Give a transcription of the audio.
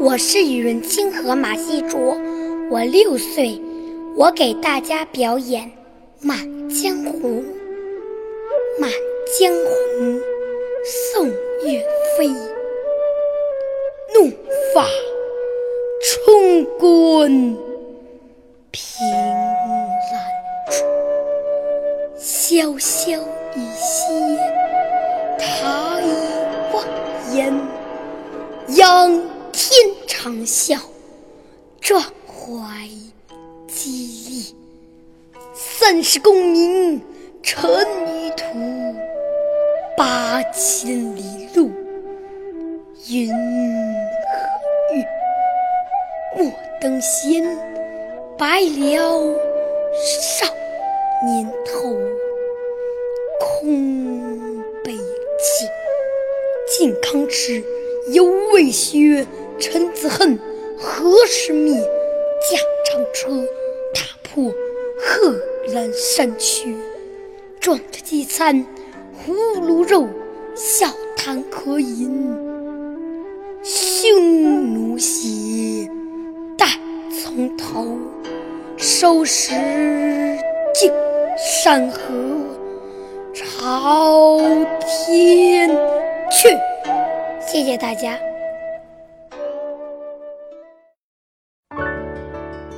我是雨润清河马西卓，我六岁，我给大家表演《满江红》。满江红，宋岳飞。怒发冲冠，凭栏处。潇潇雨歇，他已忘言。仰天长啸，壮怀激励。三十功名尘与土，八千里路云和月。莫等闲，白了少年头。空悲泣，靖康耻。犹未雪，陈子恨何时灭？驾长车，踏破贺兰山缺。壮志饥餐胡虏肉，笑谈渴饮匈奴血。待从头，收拾旧山河，朝天阙。谢谢大家。